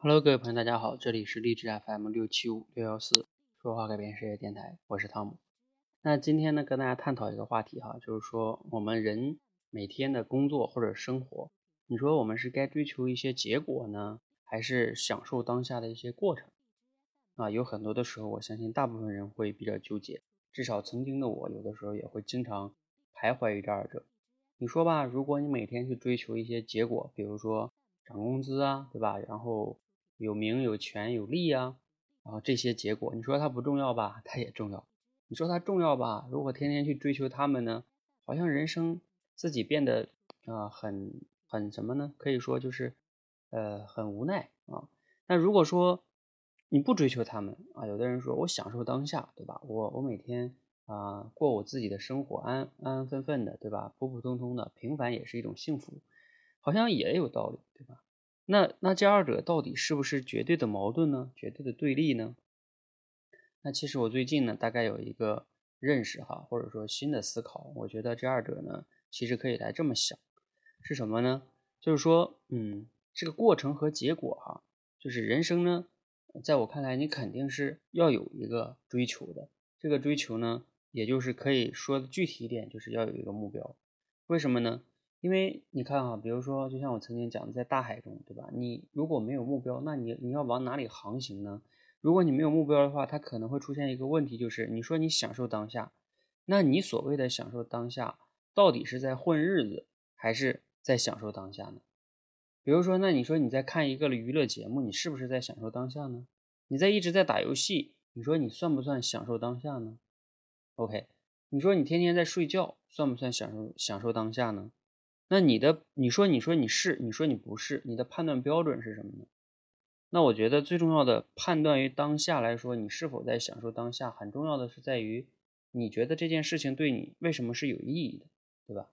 Hello，各位朋友，大家好，这里是励志 FM 六七五六幺四说话改变世界电台，我是汤姆。那今天呢，跟大家探讨一个话题哈，就是说我们人每天的工作或者生活，你说我们是该追求一些结果呢，还是享受当下的一些过程？啊，有很多的时候，我相信大部分人会比较纠结，至少曾经的我，有的时候也会经常徘徊于这二者。你说吧，如果你每天去追求一些结果，比如说涨工资啊，对吧？然后有名有权有利啊，然后这些结果，你说它不重要吧？它也重要。你说它重要吧？如果天天去追求他们呢，好像人生自己变得啊很很什么呢？可以说就是呃很无奈啊。那如果说你不追求他们啊，有的人说我享受当下，对吧？我我每天啊过我自己的生活，安安安分分的，对吧？普普通通的，平凡也是一种幸福，好像也有道理，对吧？那那这二者到底是不是绝对的矛盾呢？绝对的对立呢？那其实我最近呢，大概有一个认识哈，或者说新的思考，我觉得这二者呢，其实可以来这么想，是什么呢？就是说，嗯，这个过程和结果哈，就是人生呢，在我看来，你肯定是要有一个追求的。这个追求呢，也就是可以说具体一点，就是要有一个目标。为什么呢？因为你看哈，比如说，就像我曾经讲的，在大海中，对吧？你如果没有目标，那你你要往哪里航行呢？如果你没有目标的话，它可能会出现一个问题，就是你说你享受当下，那你所谓的享受当下，到底是在混日子，还是在享受当下呢？比如说，那你说你在看一个娱乐节目，你是不是在享受当下呢？你在一直在打游戏，你说你算不算享受当下呢？OK，你说你天天在睡觉，算不算享受享受当下呢？那你的，你说，你说你是，你说你不是，你的判断标准是什么呢？那我觉得最重要的判断于当下来说，你是否在享受当下，很重要的是在于，你觉得这件事情对你为什么是有意义的，对吧？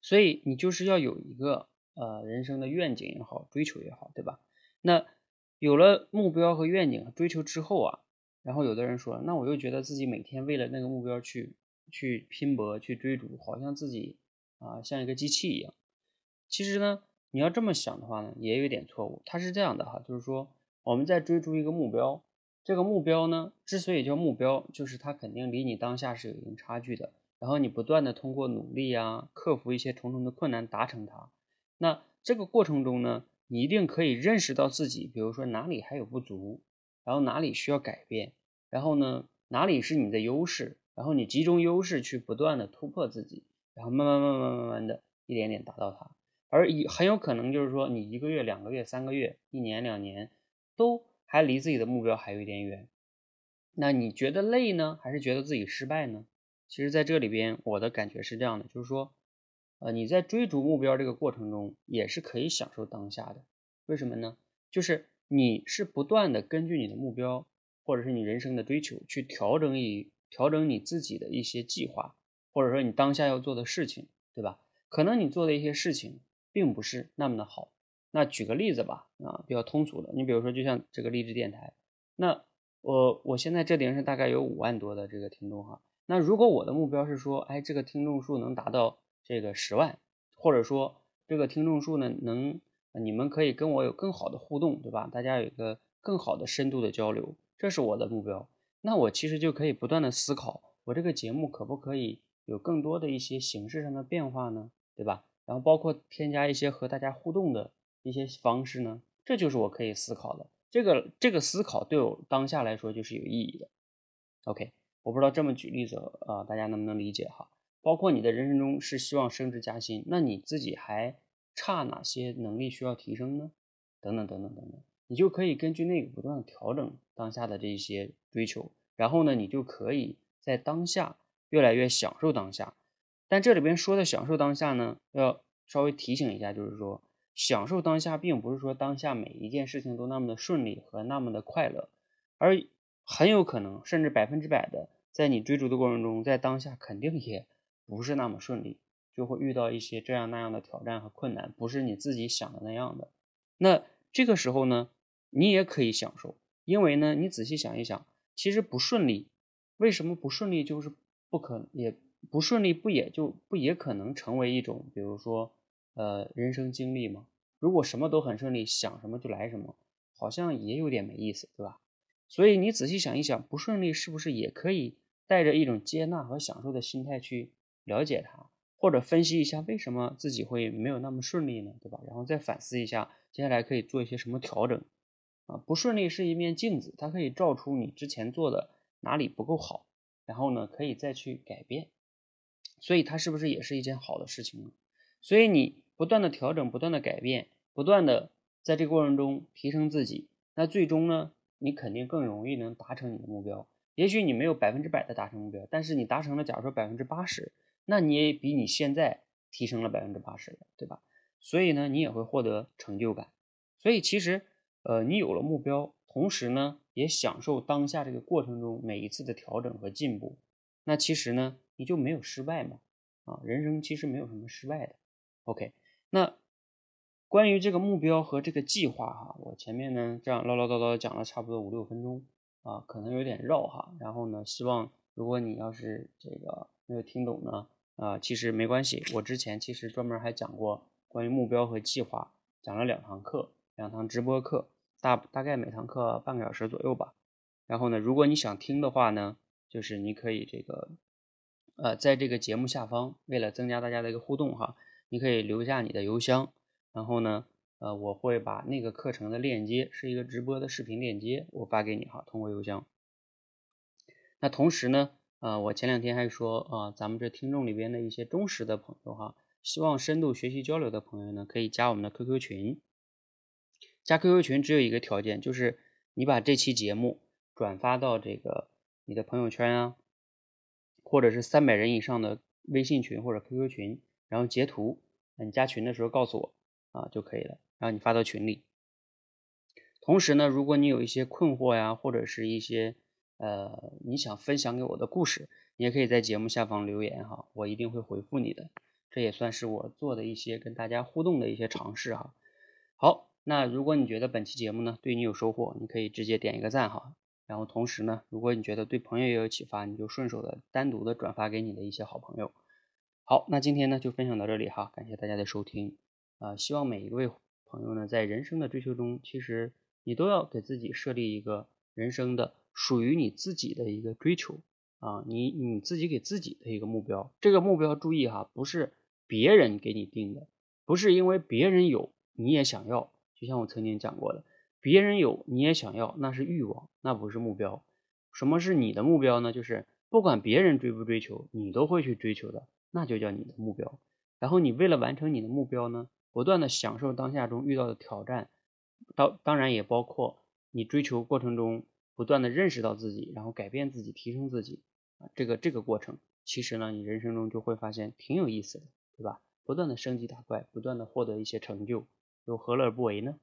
所以你就是要有一个呃人生的愿景也好，追求也好，对吧？那有了目标和愿景追求之后啊，然后有的人说，那我又觉得自己每天为了那个目标去去拼搏去追逐，好像自己。啊，像一个机器一样。其实呢，你要这么想的话呢，也有点错误。它是这样的哈，就是说我们在追逐一个目标，这个目标呢，之所以叫目标，就是它肯定离你当下是有一定差距的。然后你不断的通过努力啊，克服一些重重的困难达成它。那这个过程中呢，你一定可以认识到自己，比如说哪里还有不足，然后哪里需要改变，然后呢，哪里是你的优势，然后你集中优势去不断的突破自己。然后慢慢慢慢慢慢的一点点达到它，而以很有可能就是说你一个月、两个月、三个月、一年、两年，都还离自己的目标还有一点远。那你觉得累呢，还是觉得自己失败呢？其实，在这里边，我的感觉是这样的，就是说，呃，你在追逐目标这个过程中，也是可以享受当下的。为什么呢？就是你是不断的根据你的目标，或者是你人生的追求，去调整以调整你自己的一些计划。或者说你当下要做的事情，对吧？可能你做的一些事情并不是那么的好。那举个例子吧，啊，比较通俗的，你比如说就像这个励志电台，那我我现在这里是大概有五万多的这个听众哈。那如果我的目标是说，哎，这个听众数能达到这个十万，或者说这个听众数呢能，你们可以跟我有更好的互动，对吧？大家有一个更好的深度的交流，这是我的目标。那我其实就可以不断的思考，我这个节目可不可以？有更多的一些形式上的变化呢，对吧？然后包括添加一些和大家互动的一些方式呢，这就是我可以思考的。这个这个思考对我当下来说就是有意义的。OK，我不知道这么举例子啊，大家能不能理解哈？包括你的人生中是希望升职加薪，那你自己还差哪些能力需要提升呢？等等等等等等，你就可以根据那个不断调整当下的这些追求，然后呢，你就可以在当下。越来越享受当下，但这里边说的享受当下呢，要稍微提醒一下，就是说享受当下，并不是说当下每一件事情都那么的顺利和那么的快乐，而很有可能甚至百分之百的，在你追逐的过程中，在当下肯定也不是那么顺利，就会遇到一些这样那样的挑战和困难，不是你自己想的那样的。那这个时候呢，你也可以享受，因为呢，你仔细想一想，其实不顺利，为什么不顺利？就是。不可也不顺利，不也就不也可能成为一种，比如说，呃，人生经历吗？如果什么都很顺利，想什么就来什么，好像也有点没意思，对吧？所以你仔细想一想，不顺利是不是也可以带着一种接纳和享受的心态去了解它，或者分析一下为什么自己会没有那么顺利呢？对吧？然后再反思一下，接下来可以做一些什么调整啊？不顺利是一面镜子，它可以照出你之前做的哪里不够好，然后呢，可以再去改变。所以它是不是也是一件好的事情呢？所以你不断的调整，不断的改变，不断的在这个过程中提升自己，那最终呢，你肯定更容易能达成你的目标。也许你没有百分之百的达成目标，但是你达成了，假如说百分之八十，那你也比你现在提升了百分之八十对吧？所以呢，你也会获得成就感。所以其实，呃，你有了目标，同时呢，也享受当下这个过程中每一次的调整和进步。那其实呢，你就没有失败嘛？啊，人生其实没有什么失败的。OK，那关于这个目标和这个计划哈，我前面呢这样唠唠叨叨讲了差不多五六分钟啊，可能有点绕哈。然后呢，希望如果你要是这个没有听懂呢，啊，其实没关系，我之前其实专门还讲过关于目标和计划，讲了两堂课，两堂直播课，大大概每堂课半个小时左右吧。然后呢，如果你想听的话呢。就是你可以这个，呃，在这个节目下方，为了增加大家的一个互动哈，你可以留下你的邮箱，然后呢，呃，我会把那个课程的链接是一个直播的视频链接，我发给你哈，通过邮箱。那同时呢，呃，我前两天还说啊，咱们这听众里边的一些忠实的朋友哈，希望深度学习交流的朋友呢，可以加我们的 QQ 群。加 QQ 群只有一个条件，就是你把这期节目转发到这个。你的朋友圈啊，或者是三百人以上的微信群或者 QQ 群，然后截图，你加群的时候告诉我啊就可以了，然后你发到群里。同时呢，如果你有一些困惑呀，或者是一些呃你想分享给我的故事，你也可以在节目下方留言哈，我一定会回复你的。这也算是我做的一些跟大家互动的一些尝试哈。好，那如果你觉得本期节目呢对你有收获，你可以直接点一个赞哈。然后同时呢，如果你觉得对朋友也有启发，你就顺手的单独的转发给你的一些好朋友。好，那今天呢就分享到这里哈，感谢大家的收听啊！希望每一位朋友呢，在人生的追求中，其实你都要给自己设立一个人生的属于你自己的一个追求啊，你你自己给自己的一个目标。这个目标注意哈，不是别人给你定的，不是因为别人有你也想要，就像我曾经讲过的。别人有你也想要，那是欲望，那不是目标。什么是你的目标呢？就是不管别人追不追求，你都会去追求的，那就叫你的目标。然后你为了完成你的目标呢，不断的享受当下中遇到的挑战，当当然也包括你追求过程中不断的认识到自己，然后改变自己，提升自己啊，这个这个过程，其实呢，你人生中就会发现挺有意思的，对吧？不断的升级打怪，不断的获得一些成就，又何乐而不为呢？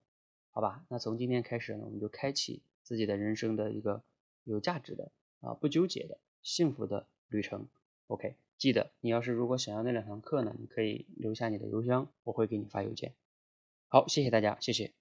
好吧，那从今天开始呢，我们就开启自己的人生的一个有价值的啊，不纠结的幸福的旅程。OK，记得你要是如果想要那两堂课呢，你可以留下你的邮箱，我会给你发邮件。好，谢谢大家，谢谢。